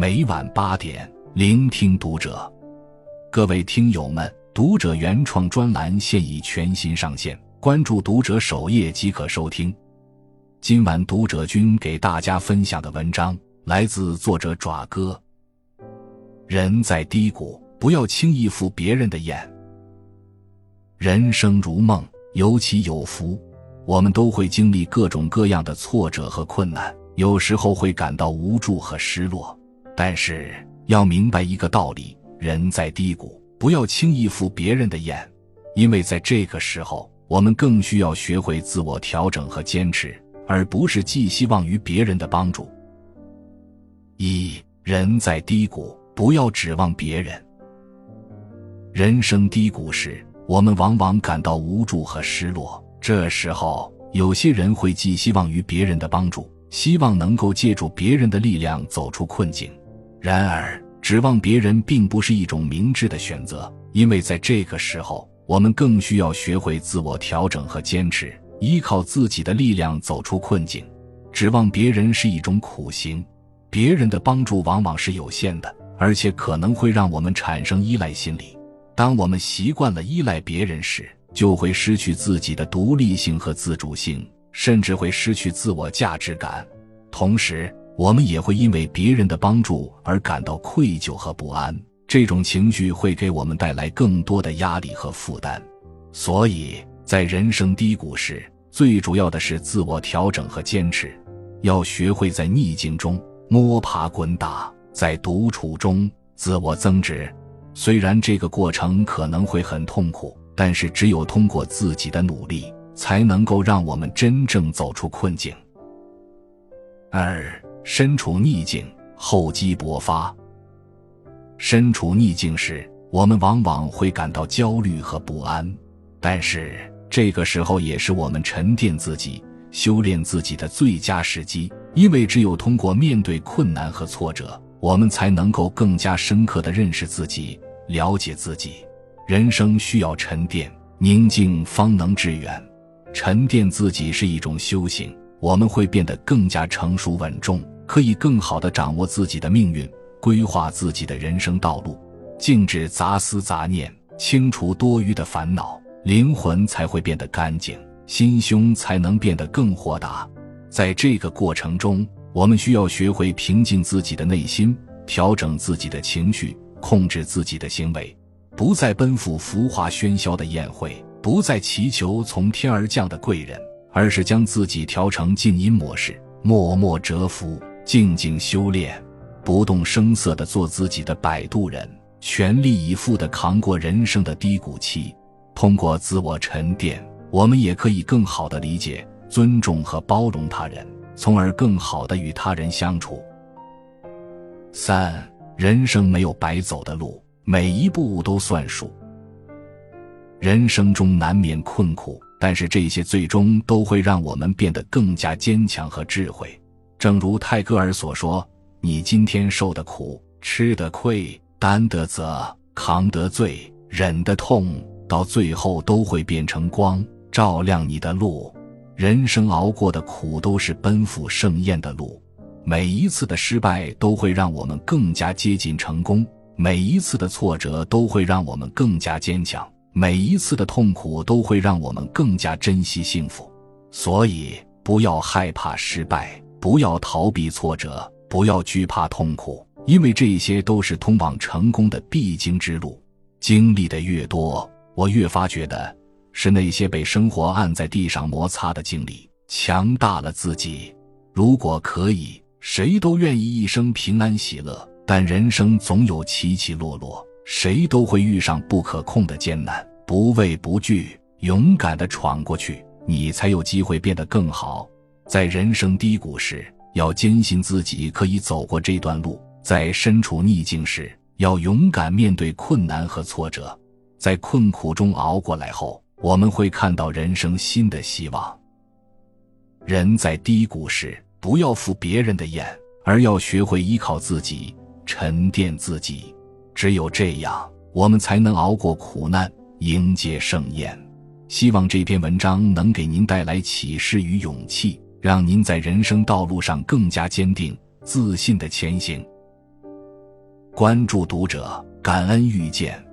每晚八点，聆听读者。各位听友们，读者原创专栏现已全新上线，关注读者首页即可收听。今晚读者君给大家分享的文章来自作者爪哥。人在低谷，不要轻易赴别人的眼。人生如梦，有起有伏，我们都会经历各种各样的挫折和困难。有时候会感到无助和失落，但是要明白一个道理：人在低谷，不要轻易赴别人的眼，因为在这个时候，我们更需要学会自我调整和坚持，而不是寄希望于别人的帮助。一人在低谷，不要指望别人。人生低谷时，我们往往感到无助和失落，这时候，有些人会寄希望于别人的帮助。希望能够借助别人的力量走出困境，然而指望别人并不是一种明智的选择，因为在这个时候，我们更需要学会自我调整和坚持，依靠自己的力量走出困境。指望别人是一种苦行，别人的帮助往往是有限的，而且可能会让我们产生依赖心理。当我们习惯了依赖别人时，就会失去自己的独立性和自主性。甚至会失去自我价值感，同时我们也会因为别人的帮助而感到愧疚和不安。这种情绪会给我们带来更多的压力和负担。所以在人生低谷时，最主要的是自我调整和坚持，要学会在逆境中摸爬滚打，在独处中自我增值。虽然这个过程可能会很痛苦，但是只有通过自己的努力。才能够让我们真正走出困境。二，身处逆境，厚积薄发。身处逆境时，我们往往会感到焦虑和不安，但是这个时候也是我们沉淀自己、修炼自己的最佳时机。因为只有通过面对困难和挫折，我们才能够更加深刻的认识自己、了解自己。人生需要沉淀，宁静方能致远。沉淀自己是一种修行，我们会变得更加成熟稳重，可以更好的掌握自己的命运，规划自己的人生道路，静止杂思杂念，清除多余的烦恼，灵魂才会变得干净，心胸才能变得更豁达。在这个过程中，我们需要学会平静自己的内心，调整自己的情绪，控制自己的行为，不再奔赴浮华喧嚣的宴会。不再祈求从天而降的贵人，而是将自己调成静音模式，默默蛰伏，静静修炼，不动声色的做自己的摆渡人，全力以赴的扛过人生的低谷期。通过自我沉淀，我们也可以更好的理解、尊重和包容他人，从而更好的与他人相处。三，人生没有白走的路，每一步都算数。人生中难免困苦，但是这些最终都会让我们变得更加坚强和智慧。正如泰戈尔所说：“你今天受的苦、吃的亏、担的责、扛的罪、忍的痛，到最后都会变成光，照亮你的路。人生熬过的苦都是奔赴盛宴的路，每一次的失败都会让我们更加接近成功，每一次的挫折都会让我们更加坚强。”每一次的痛苦都会让我们更加珍惜幸福，所以不要害怕失败，不要逃避挫折，不要惧怕痛苦，因为这些都是通往成功的必经之路。经历的越多，我越发觉得是那些被生活按在地上摩擦的经历强大了自己。如果可以，谁都愿意一生平安喜乐，但人生总有起起落落。谁都会遇上不可控的艰难，不畏不惧，勇敢的闯过去，你才有机会变得更好。在人生低谷时，要坚信自己可以走过这段路；在身处逆境时，要勇敢面对困难和挫折。在困苦中熬过来后，我们会看到人生新的希望。人在低谷时，不要赴别人的眼，而要学会依靠自己，沉淀自己。只有这样，我们才能熬过苦难，迎接盛宴。希望这篇文章能给您带来启示与勇气，让您在人生道路上更加坚定、自信的前行。关注读者，感恩遇见。